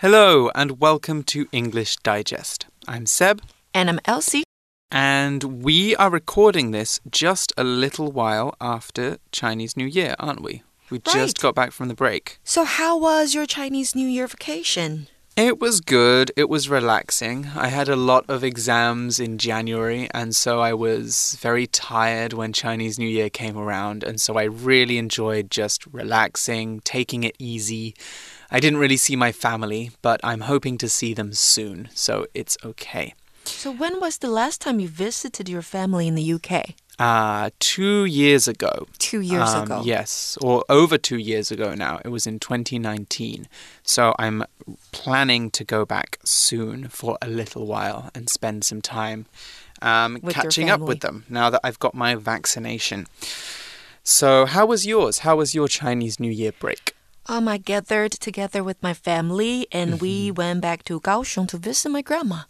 Hello and welcome to English Digest. I'm Seb. And I'm Elsie. And we are recording this just a little while after Chinese New Year, aren't we? We right. just got back from the break. So, how was your Chinese New Year vacation? It was good. It was relaxing. I had a lot of exams in January, and so I was very tired when Chinese New Year came around. And so I really enjoyed just relaxing, taking it easy. I didn't really see my family, but I'm hoping to see them soon, so it's okay. So, when was the last time you visited your family in the UK? Uh, two years ago. Two years um, ago. Yes, or over two years ago now. It was in 2019. So I'm planning to go back soon for a little while and spend some time um, catching up with them now that I've got my vaccination. So, how was yours? How was your Chinese New Year break? Um, I gathered together with my family and we mm-hmm. went back to Kaohsiung to visit my grandma.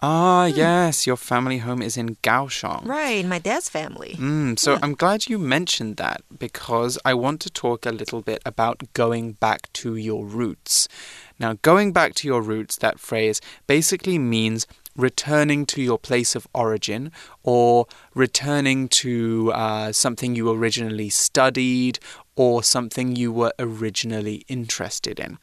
Ah, hmm. yes, your family home is in Kaohsiung. Right, my dad's family. Mm, so yeah. I'm glad you mentioned that because I want to talk a little bit about going back to your roots. Now, going back to your roots, that phrase basically means returning to your place of origin or returning to uh, something you originally studied or something you were originally interested in.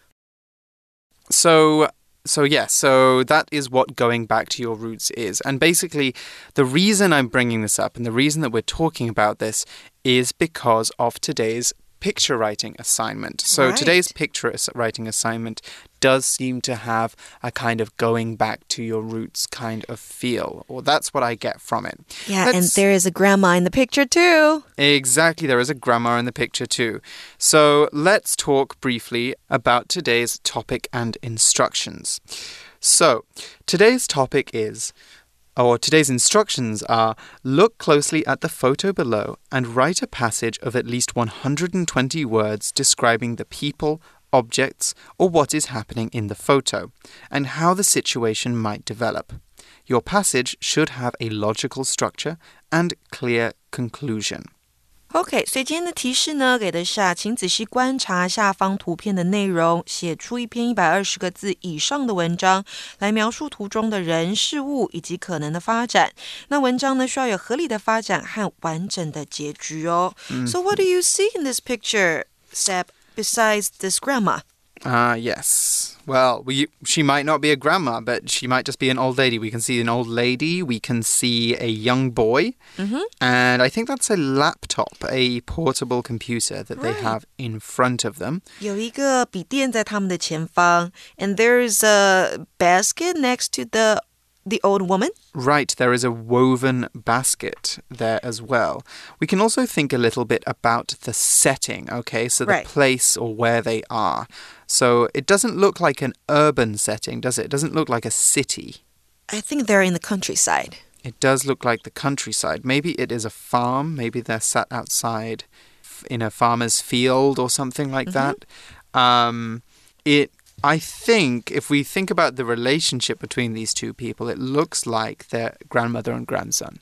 So, so yeah, so that is what going back to your roots is. And basically, the reason I'm bringing this up and the reason that we're talking about this is because of today's picture writing assignment. So right. today's picture writing assignment does seem to have a kind of going back to your roots kind of feel, or that's what I get from it. Yeah, Let's, and there is a grandma in the picture too. Exactly, there is a grandma in the picture too. So let's talk briefly about today's topic and instructions. So today's topic is or today's instructions are look closely at the photo below and write a passage of at least 120 words describing the people, objects, or what is happening in the photo, and how the situation might develop. Your passage should have a logical structure and clear conclusion. OK，所以今天的提示呢，给的是啊，请仔细观察下方图片的内容，写出一篇一百二十个字以上的文章，来描述图中的人事物以及可能的发展。那文章呢，需要有合理的发展和完整的结局哦。Mm. So what do you see in this picture, Seb? Besides this grandma? Ah, uh, yes. Well, we, she might not be a grandma, but she might just be an old lady. We can see an old lady, we can see a young boy, mm -hmm. and I think that's a laptop, a portable computer that right. they have in front of them. 有一个笔电在他们的前方, and there's a basket next to the the old woman? Right, there is a woven basket there as well. We can also think a little bit about the setting, okay? So the right. place or where they are. So it doesn't look like an urban setting, does it? It doesn't look like a city. I think they're in the countryside. It does look like the countryside. Maybe it is a farm. Maybe they're sat outside in a farmer's field or something like mm -hmm. that. Um, it I think if we think about the relationship between these two people, it looks like they're grandmother and grandson.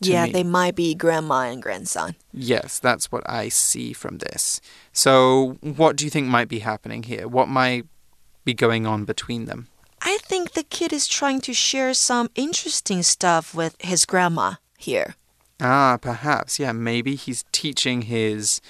Yeah, me. they might be grandma and grandson. Yes, that's what I see from this. So, what do you think might be happening here? What might be going on between them? I think the kid is trying to share some interesting stuff with his grandma here. Ah, perhaps. Yeah, maybe he's teaching his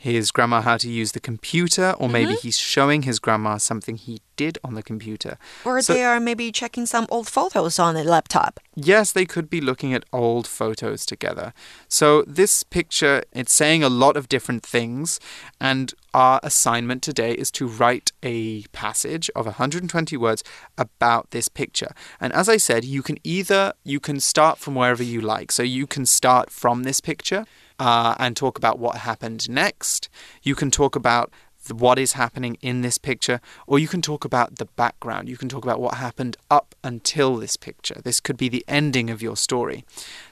his grandma how to use the computer, or maybe mm -hmm. he's showing his grandma something he did on the computer. Or so, they are maybe checking some old photos on the laptop. Yes, they could be looking at old photos together. So this picture, it's saying a lot of different things, and our assignment today is to write a passage of 120 words about this picture. And as I said, you can either you can start from wherever you like. So you can start from this picture uh, and talk about what happened next. You can talk about what is happening in this picture, or you can talk about the background. You can talk about what happened up until this picture. This could be the ending of your story.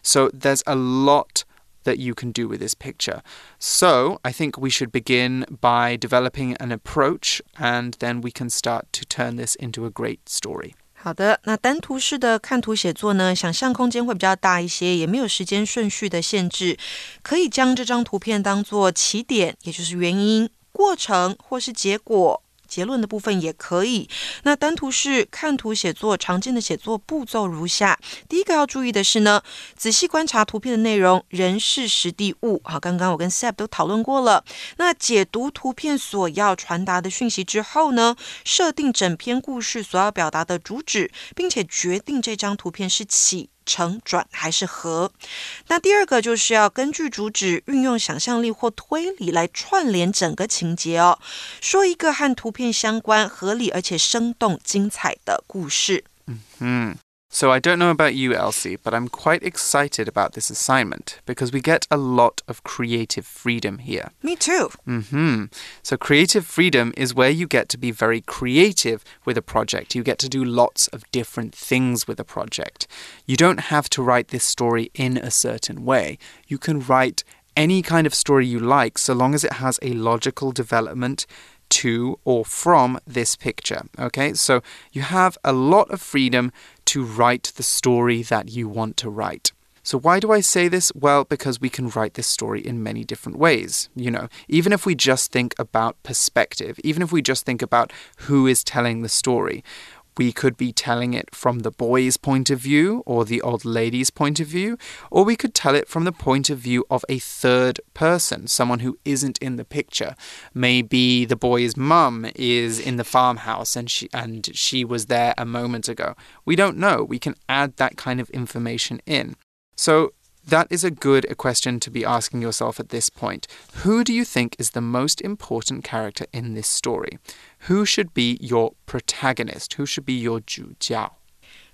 So there's a lot that you can do with this picture. So I think we should begin by developing an approach, and then we can start to turn this into a great story. 好的，那单图式的看图写作呢，想象空间会比较大一些，也没有时间顺序的限制，可以将这张图片当做起点，也就是原因、过程或是结果。结论的部分也可以。那单图是看图写作常见的写作步骤如下：第一个要注意的是呢，仔细观察图片的内容，人事实地物。好，刚刚我跟 Seb 都讨论过了。那解读图片所要传达的讯息之后呢，设定整篇故事所要表达的主旨，并且决定这张图片是起。成转还是合？那第二个就是要根据主旨，运用想象力或推理来串联整个情节哦，说一个和图片相关、合理而且生动精彩的故事。嗯嗯。So I don't know about you, Elsie, but I'm quite excited about this assignment because we get a lot of creative freedom here. Me too. hmm So creative freedom is where you get to be very creative with a project. You get to do lots of different things with a project. You don't have to write this story in a certain way. You can write any kind of story you like so long as it has a logical development to or from this picture. Okay, so you have a lot of freedom to write the story that you want to write. So, why do I say this? Well, because we can write this story in many different ways. You know, even if we just think about perspective, even if we just think about who is telling the story, we could be telling it from the boy's point of view or the old lady's point of view, or we could tell it from the point of view of a third person, someone who isn't in the picture. Maybe the boy's mum is in the farmhouse and she and she was there a moment ago. We don't know. We can add that kind of information in. So that is a good question to be asking yourself at this point. Who do you think is the most important character in this story? Who should be your protagonist? Who should be your 主角？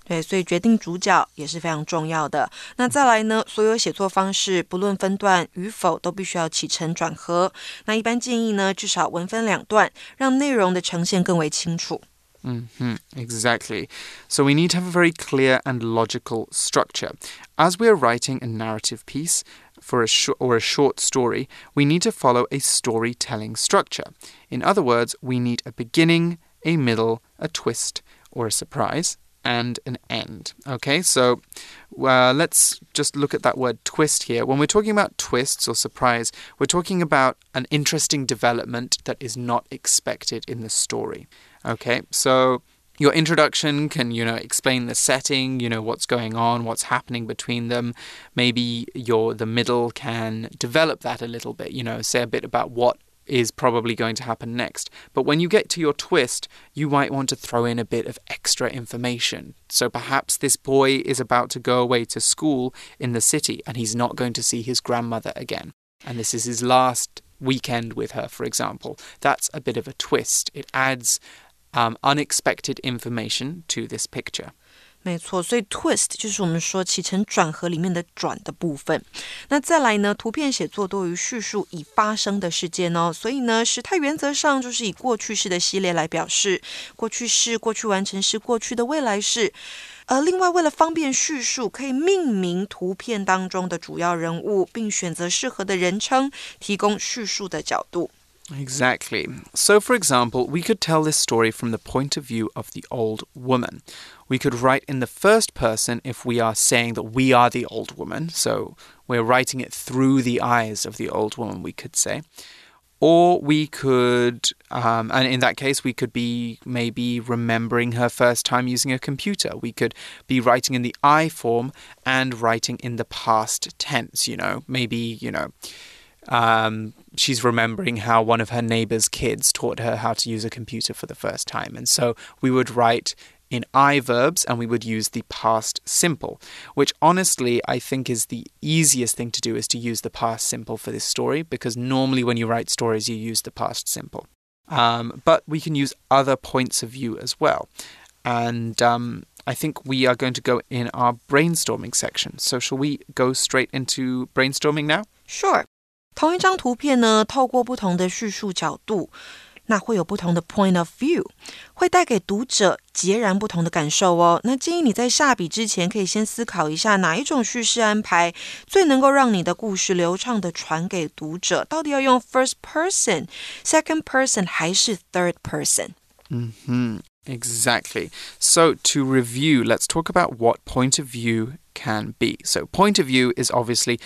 对，所以决定主角也是非常重要的。那再来呢？所有写作方式，不论分段与否，都必须要起承转合。那一般建议呢，至少文分两段，让内容的呈现更为清楚。Mm -hmm, exactly. So we need to have a very clear and logical structure. As we are writing a narrative piece for a or a short story, we need to follow a storytelling structure. In other words, we need a beginning, a middle, a twist, or a surprise, and an end. Okay, so uh, let's just look at that word twist here. When we're talking about twists or surprise, we're talking about an interesting development that is not expected in the story. Okay, so your introduction can, you know, explain the setting, you know, what's going on, what's happening between them. Maybe your the middle can develop that a little bit, you know, say a bit about what is probably going to happen next. But when you get to your twist, you might want to throw in a bit of extra information. So perhaps this boy is about to go away to school in the city and he's not going to see his grandmother again. And this is his last weekend with her, for example. That's a bit of a twist. It adds um, unexpected information to this picture. 没错，所以 twist 就是我们说起承转合里面的转的部分。那再来呢，图片写作多于叙述已发生的事件哦，所以呢，时态原则上就是以过去式的系列来表示，过去式、过去完成式、过去的未来式。而另外，为了方便叙述，可以命名图片当中的主要人物，并选择适合的人称，提供叙述的角度。Exactly. So, for example, we could tell this story from the point of view of the old woman. We could write in the first person if we are saying that we are the old woman. So, we're writing it through the eyes of the old woman, we could say. Or we could, um, and in that case, we could be maybe remembering her first time using a computer. We could be writing in the I form and writing in the past tense, you know, maybe, you know um, she's remembering how one of her neighbor's kids taught her how to use a computer for the first time. And so we would write in I verbs and we would use the past simple, which honestly I think is the easiest thing to do is to use the past simple for this story because normally when you write stories you use the past simple. Um, but we can use other points of view as well. And um, I think we are going to go in our brainstorming section. So, shall we go straight into brainstorming now? Sure. 同一张图片呢，透过不同的叙述角度，那会有不同的 point of view，会带给读者截然不同的感受哦。那建议你在下笔之前，可以先思考一下哪一种叙事安排最能够让你的故事流畅的传给读者。到底要用 first person、second person 还是 third person？嗯哼。Exactly. So, to review, let's talk about what point of view can be. So, point of view is obviously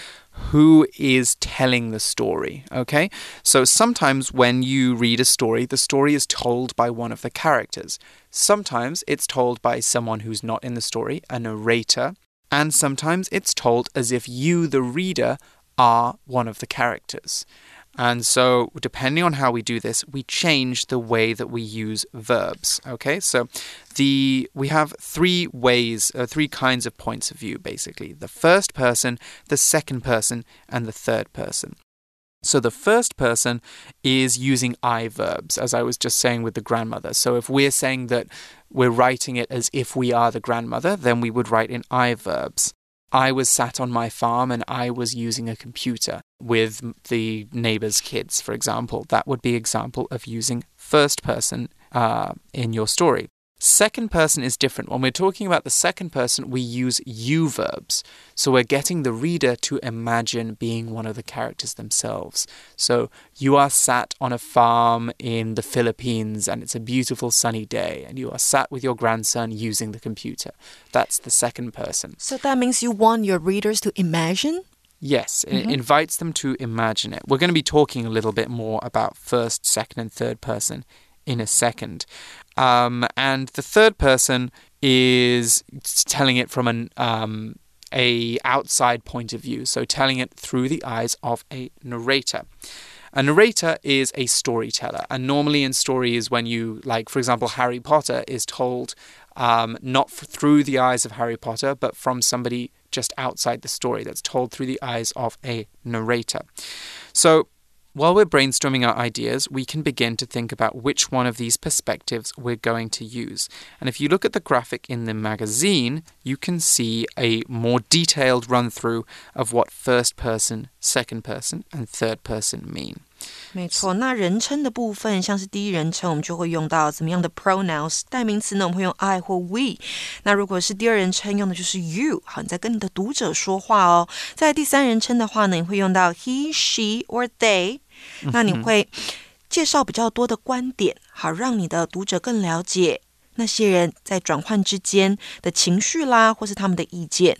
who is telling the story, okay? So, sometimes when you read a story, the story is told by one of the characters. Sometimes it's told by someone who's not in the story, a narrator, and sometimes it's told as if you, the reader, are one of the characters. And so, depending on how we do this, we change the way that we use verbs. Okay, so the we have three ways, uh, three kinds of points of view, basically: the first person, the second person, and the third person. So the first person is using I verbs, as I was just saying with the grandmother. So if we're saying that we're writing it as if we are the grandmother, then we would write in I verbs. I was sat on my farm and I was using a computer with the neighbor's kids, for example. That would be example of using first person uh, in your story. Second person is different. When we're talking about the second person, we use you verbs. So we're getting the reader to imagine being one of the characters themselves. So you are sat on a farm in the Philippines and it's a beautiful sunny day, and you are sat with your grandson using the computer. That's the second person. So that means you want your readers to imagine? Yes, it mm-hmm. invites them to imagine it. We're going to be talking a little bit more about first, second, and third person in a second. Um, and the third person is telling it from an um, a outside point of view, so telling it through the eyes of a narrator. A narrator is a storyteller, and normally in stories, when you, like, for example, Harry Potter is told um, not through the eyes of Harry Potter, but from somebody just outside the story that's told through the eyes of a narrator. So while we're brainstorming our ideas, we can begin to think about which one of these perspectives we're going to use. And if you look at the graphic in the magazine, you can see a more detailed run through of what first person, second person, and third person mean. 没错，那人称的部分，像是第一人称，我们就会用到怎么样的 pronouns？代名词呢，我们会用 I 或 we。那如果是第二人称，用的就是 you。好，你在跟你的读者说话哦。在第三人称的话呢，你会用到 he、she or they。 那你会介绍比较多的观点，好让你的读者更了解那些人在转换之间的情绪啦，或是他们的意见。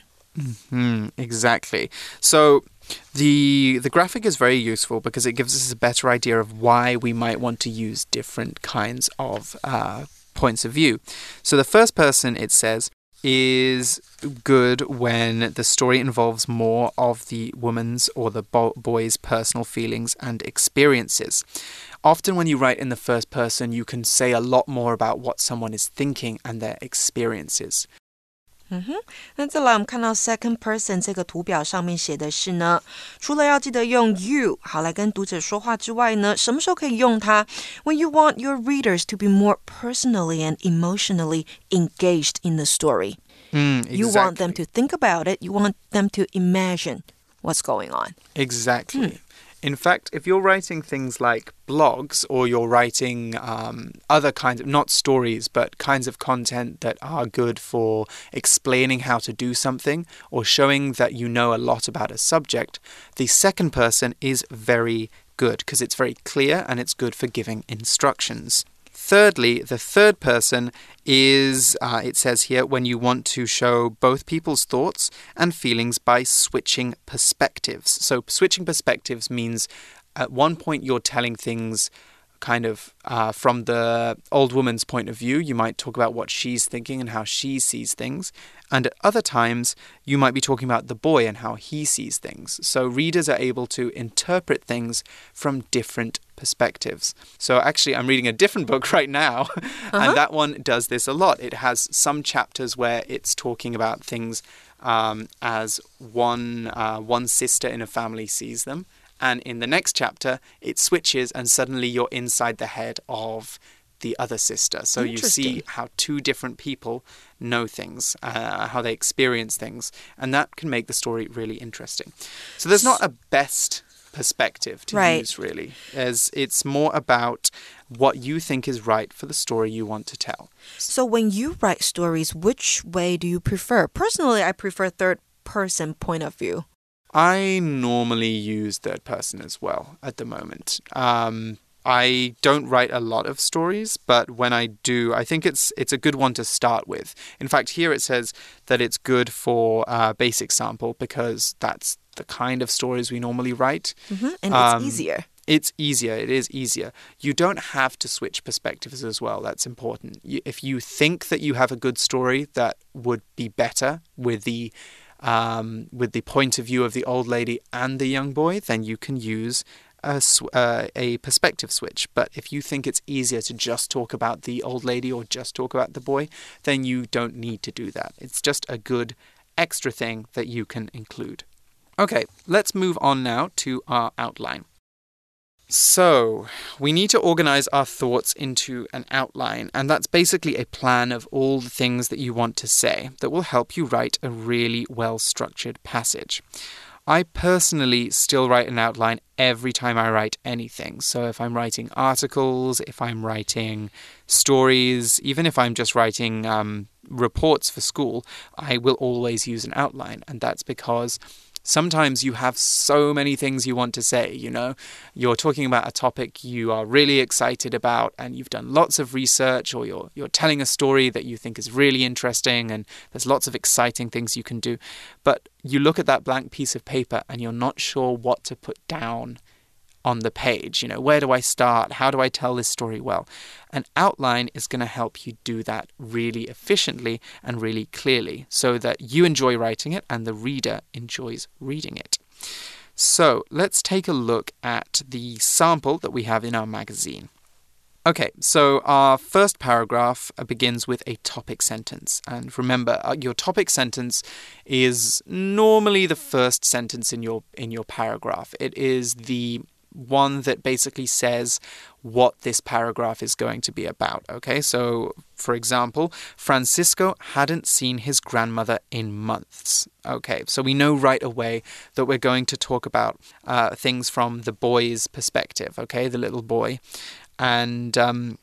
Mm, exactly. So the the graphic is very useful because it gives us a better idea of why we might want to use different kinds of uh, points of view. So the first person it says is good when the story involves more of the woman's or the bo boy's personal feelings and experiences. Often, when you write in the first person, you can say a lot more about what someone is thinking and their experiences. 嗯哼，那再来我们看到 second person 这个图表上面写的是呢，除了要记得用 you 好来跟读者说话之外呢，什么时候可以用它？When you want your readers to be more personally and emotionally engaged in the story. Mm, exactly. You want them to think about it. You want them to imagine what's going on. Exactly. Mm. In fact, if you're writing things like blogs or you're writing um, other kinds of, not stories, but kinds of content that are good for explaining how to do something or showing that you know a lot about a subject, the second person is very good because it's very clear and it's good for giving instructions. Thirdly, the third person is, uh, it says here, when you want to show both people's thoughts and feelings by switching perspectives. So, switching perspectives means at one point you're telling things kind of uh, from the old woman's point of view. You might talk about what she's thinking and how she sees things. And at other times, you might be talking about the boy and how he sees things. So readers are able to interpret things from different perspectives. So actually, I'm reading a different book right now, uh -huh. and uh-huh. that one does this a lot. It has some chapters where it's talking about things um, as one uh, one sister in a family sees them and in the next chapter, it switches, and suddenly you're inside the head of the other sister. So you see how two different people know things, uh, how they experience things, and that can make the story really interesting. So there's not a best perspective to right. use, really, as it's more about what you think is right for the story you want to tell. So when you write stories, which way do you prefer? Personally, I prefer third person point of view. I normally use third person as well at the moment. Um, I don't write a lot of stories, but when I do, I think it's it's a good one to start with. In fact, here it says that it's good for uh, basic sample because that's the kind of stories we normally write. Mm -hmm. And Um, it's easier. It's easier. It is easier. You don't have to switch perspectives as well. That's important. If you think that you have a good story that would be better with the um, with the point of view of the old lady and the young boy, then you can use a, uh, a perspective switch. But if you think it's easier to just talk about the old lady or just talk about the boy, then you don't need to do that. It's just a good extra thing that you can include. Okay, let's move on now to our outline. So, we need to organize our thoughts into an outline, and that's basically a plan of all the things that you want to say that will help you write a really well structured passage. I personally still write an outline every time I write anything. So, if I'm writing articles, if I'm writing stories, even if I'm just writing um, reports for school, I will always use an outline, and that's because sometimes you have so many things you want to say. You know, you're talking about a topic you are really excited about, and you've done lots of research, or you're you're telling a story that you think is really interesting, and there's lots of exciting things you can do. But you look at that blank piece of paper, and you're not sure what to put down on the page. You know, where do I start? How do I tell this story well? An outline is going to help you do that really efficiently and really clearly so that you enjoy writing it and the reader enjoys reading it. So let's take a look at the sample that we have in our magazine. Okay, so our first paragraph begins with a topic sentence. And remember, uh, your topic sentence is normally the first sentence in your in your paragraph. It is the one that basically says what this paragraph is going to be about. Okay, so for example, Francisco hadn't seen his grandmother in months. Okay, so we know right away that we're going to talk about uh, things from the boy's perspective, okay, the little boy. And um,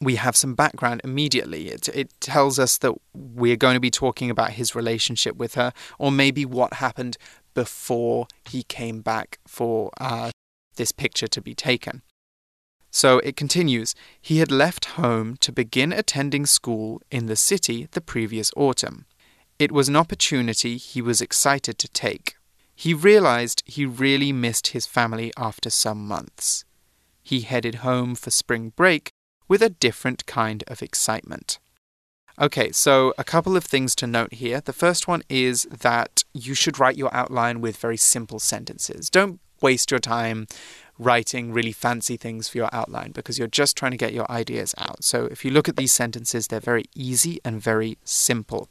we have some background immediately. It, it tells us that we're going to be talking about his relationship with her, or maybe what happened before he came back for uh, this picture to be taken. So it continues He had left home to begin attending school in the city the previous autumn. It was an opportunity he was excited to take. He realized he really missed his family after some months. He headed home for spring break with a different kind of excitement. Okay, so a couple of things to note here. The first one is that you should write your outline with very simple sentences. Don't waste your time writing really fancy things for your outline because you're just trying to get your ideas out. So if you look at these sentences, they're very easy and very simple.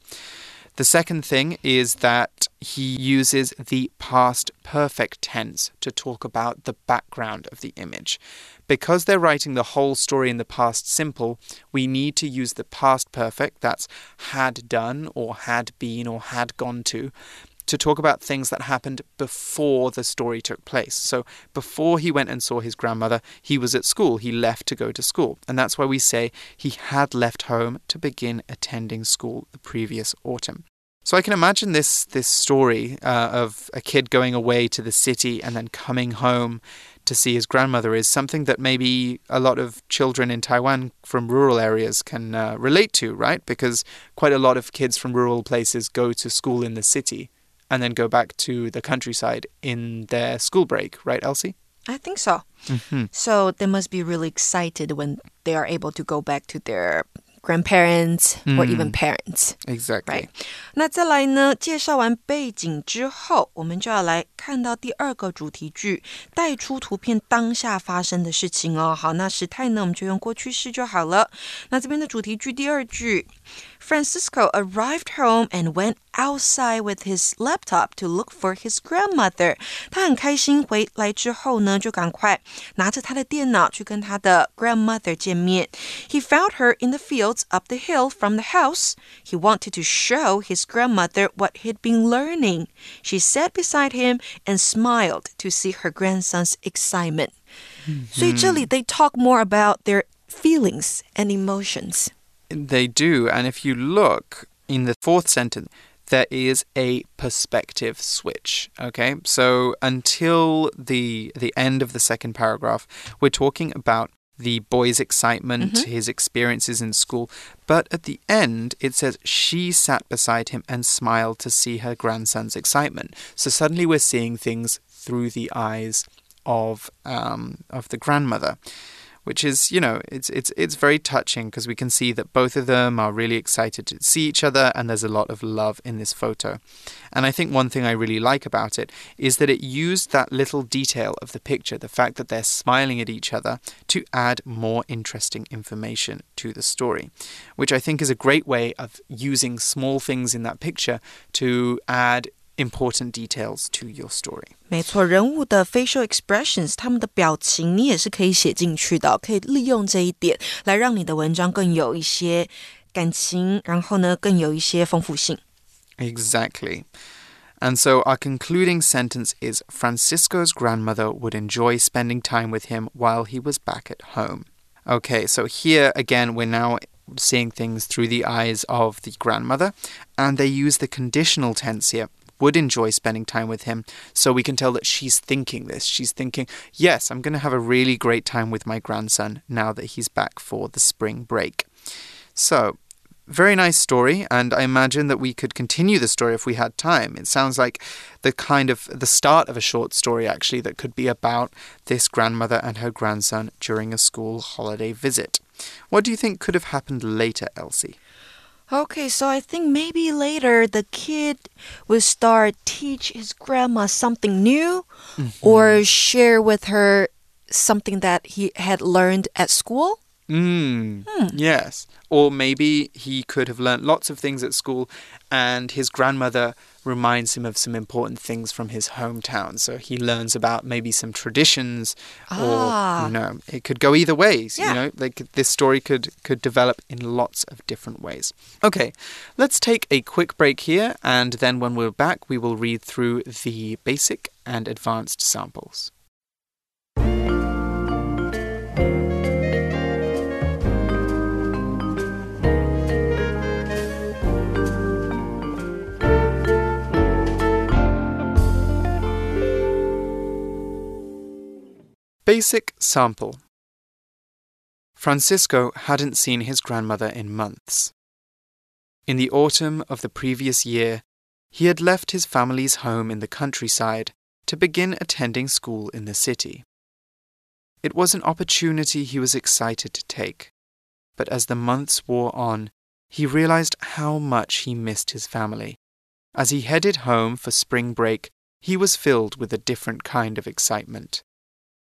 The second thing is that he uses the past perfect tense to talk about the background of the image. Because they're writing the whole story in the past simple, we need to use the past perfect, that's had done or had been or had gone to, to talk about things that happened before the story took place. So, before he went and saw his grandmother, he was at school. He left to go to school. And that's why we say he had left home to begin attending school the previous autumn. So I can imagine this this story uh, of a kid going away to the city and then coming home to see his grandmother is something that maybe a lot of children in Taiwan from rural areas can uh, relate to, right? Because quite a lot of kids from rural places go to school in the city and then go back to the countryside in their school break, right, Elsie? I think so. Mm-hmm. So they must be really excited when they are able to go back to their grandparents or even parents. Exactly. Right. 那再来呢？介绍完背景之后，我们就要来看到第二个主题句，带出图片当下发生的事情哦。好，那时态呢，我们就用过去式就好了。那这边的主题句第二句 ，Francisco arrived home and went outside with his laptop to look for his grandmother。他很开心回来之后呢，就赶快拿着他的电脑去跟他的 grandmother 见面。He found her in the fields up the hill from the house. He wanted to show his grandmother what he'd been learning. She sat beside him and smiled to see her grandson's excitement. 所以这里 they talk more about their feelings and emotions. They do. And if you look in the fourth sentence, there is a perspective switch. Okay, so until the the end of the second paragraph, we're talking about the boy's excitement, Mm-hmm. his experiences in school. But at the end, it says she sat beside him and smiled to see her grandson's excitement. So suddenly we're seeing things through the eyes of um, of the grandmother. Which is, you know, it's it's it's very touching because we can see that both of them are really excited to see each other, and there's a lot of love in this photo. And I think one thing I really like about it is that it used that little detail of the picture, the fact that they're smiling at each other, to add more interesting information to the story, which I think is a great way of using small things in that picture to add important details to your story. 没错，人物的 facial expressions，他们的表情，你也是可以写进去的，可以利用这一点来让你的文章更有一些感情，然后呢，更有一些丰富性。 Exactly. And so our concluding sentence is Francisco's grandmother would enjoy spending time with him while he was back at home. Okay, so here again, we're now seeing things through the eyes of the grandmother, and they use the conditional tense here. would enjoy spending time with him, so we can tell that she's thinking this. She's thinking, yes, I'm going to have a really great time with my grandson now that he's back for the spring break. So, very nice story, and I imagine that we could continue the story if we had time. It sounds like the kind of the start of a short story, actually, that could be about this grandmother and her grandson during a school holiday visit. What do you think could have happened later, Elsie? Okay, so I think maybe later the kid will start teach his grandma something new or mm-hmm. share with her something that he had learned at school. Mm, Yes. Or maybe he could have learnt lots of things at school and his grandmother reminds him of some important things from his hometown. So he learns about maybe some traditions Ah. or you know, it could go either ways, Yeah. you know. Like this story could could develop in lots of different ways. Okay. Let's take a quick break here and then when we're back we will read through the basic and advanced samples. Basic sample. Francisco hadn't seen his grandmother in months. In the autumn of the previous year, he had left his family's home in the countryside to begin attending school in the city. It was an opportunity he was excited to take, but as the months wore on, he realized how much he missed his family. As he headed home for spring break, he was filled with a different kind of excitement.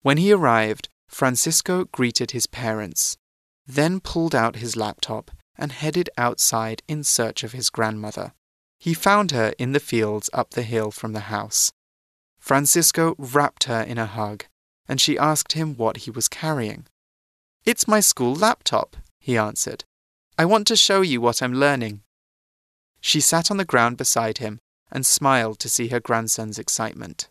When he arrived, Francisco greeted his parents, then pulled out his laptop and headed outside in search of his grandmother. He found her in the fields up the hill from the house. Francisco wrapped her in a hug, and she asked him what he was carrying. It's my school laptop, he answered. I want to show you what I'm learning. She sat on the ground beside him and smiled to see her grandson's excitement.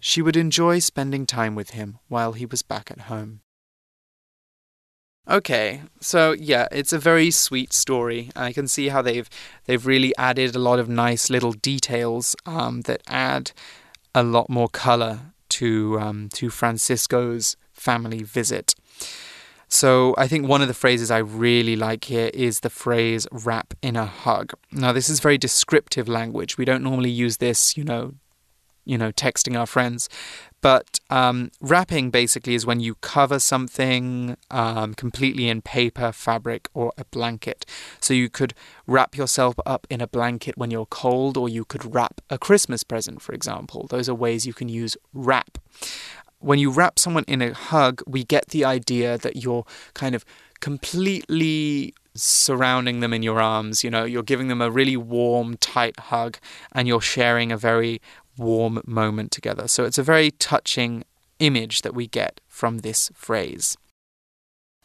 She would enjoy spending time with him while he was back at home. Okay, so yeah, it's a very sweet story. I can see how they've they've really added a lot of nice little details um, that add a lot more color to um, to Francisco's family visit. So I think one of the phrases I really like here is the phrase wrap in a hug. Now this is very descriptive language. We don't normally use this, you know, you know, texting our friends. But um, wrapping basically is when you cover something um, completely in paper, fabric, or a blanket. So you could wrap yourself up in a blanket when you're cold, or you could wrap a Christmas present, for example. Those are ways you can use wrap. When you wrap someone in a hug, we get the idea that you're kind of completely surrounding them in your arms. You know, you're giving them a really warm, tight hug, and you're sharing a very warm moment together. So it's a very touching image that we get from this phrase.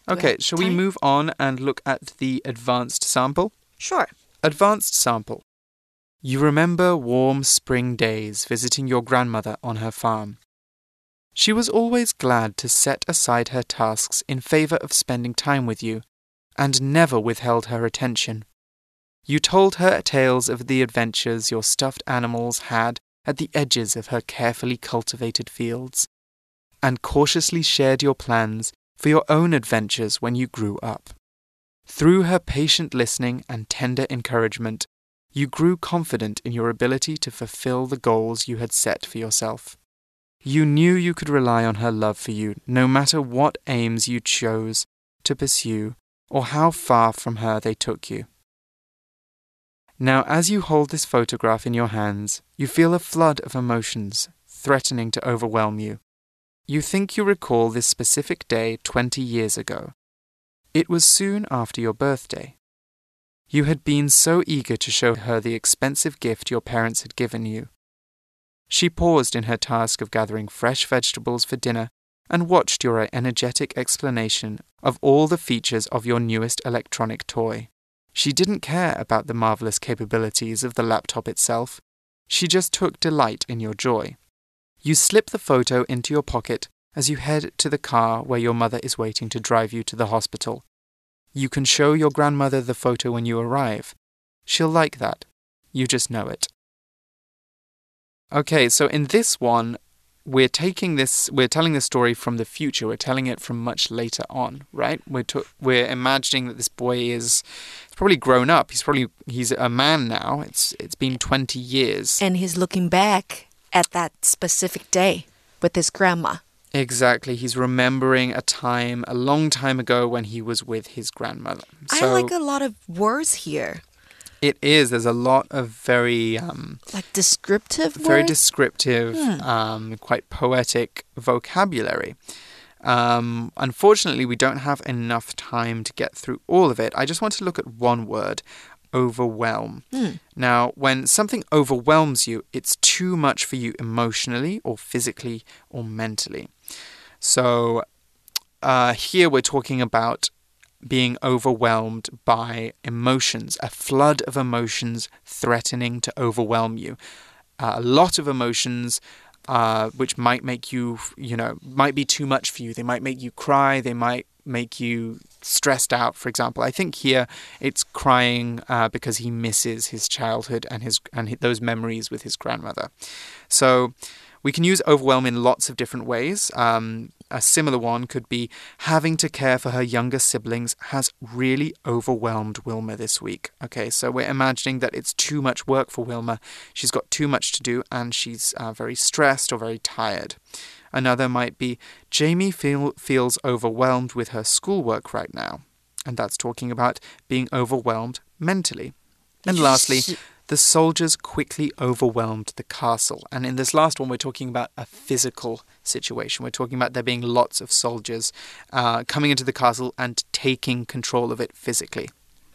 Okay, shall we move on and look at the advanced sample? Sure. Advanced sample. You remember warm spring days visiting your grandmother on her farm. She was always glad to set aside her tasks in favor of spending time with you, and never withheld her attention. You told her tales of the adventures your stuffed animals had at the edges of her carefully cultivated fields, and cautiously shared your plans for your own adventures when you grew up. Through her patient listening and tender encouragement, you grew confident in your ability to fulfill the goals you had set for yourself. You knew you could rely on her love for you no matter what aims you chose to pursue or how far from her they took you. Now, as you hold this photograph in your hands, you feel a flood of emotions threatening to overwhelm you. You think you recall this specific day 20 years ago. It was soon after your birthday. You had been so eager to show her the expensive gift your parents had given you. She paused in her task of gathering fresh vegetables for dinner and watched your energetic explanation of all the features of your newest electronic toy. She didn't care about the marvelous capabilities of the laptop itself. She just took delight in your joy. You slip the photo into your pocket as you head to the car where your mother is waiting to drive you to the hospital. You can show your grandmother the photo when you arrive. She'll like that. You just know it. Okay, so in this one, we're taking this we're telling the story from the future we're telling it from much later on right we're to, we're imagining that this boy is probably grown up he's probably he's a man now it's it's been 20 years and he's looking back at that specific day with his grandma Exactly. He's remembering a time a long time ago when he was with his grandmother. So I like a lot of words here. It is. There's a lot of very um, like descriptive, very words? descriptive, hmm. um, quite poetic vocabulary. Um, unfortunately, we don't have enough time to get through all of it. I just want to look at one word overwhelm. Hmm. Now, when something overwhelms you, it's too much for you emotionally or physically or mentally. So, uh, here we're talking about being overwhelmed by emotions, a flood of emotions threatening to overwhelm you. Uh, a lot of emotions uh, which might make you, you know, might be too much for you. They might make you cry. They might make you stressed out. For example, I think here it's crying uh, because he misses his childhood and his and those memories with his grandmother. So we can use overwhelm in lots of different ways. Um, a similar one could be having to care for her younger siblings has really overwhelmed Wilma this week. Okay, so we're imagining that it's too much work for Wilma. She's got too much to do and she's uh, very stressed or very tired. Another might be Jamie feel, feels overwhelmed with her schoolwork right now. And that's talking about being overwhelmed mentally. And lastly, the soldiers quickly overwhelmed the castle. And in this last one, we're talking about a physical situation. We're talking about there being lots of soldiers uh, coming into the castle and taking control of it physically.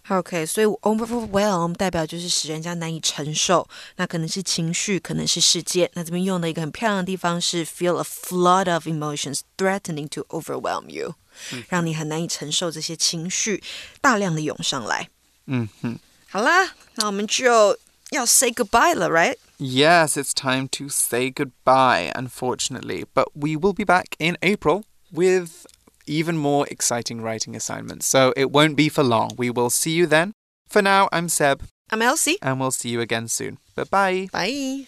OK，所以 overwhelm 代表就是使人家难以承受，那可能是情绪，可能是事件。那这边用的一个很漂亮的地方是 feel a flood of emotions threatening to overwhelm you，、嗯、让你很难以承受这些情绪大量的涌上来。嗯哼，好啦，那我们就 要 say goodbye 了，right? Yes, it's time to say goodbye, unfortunately. But we will be back in April with even more exciting writing assignments. So it won't be for long. We will see you then. For now, I'm Seb. I'm Elsie. And we'll see you again soon. Bye-bye. Bye.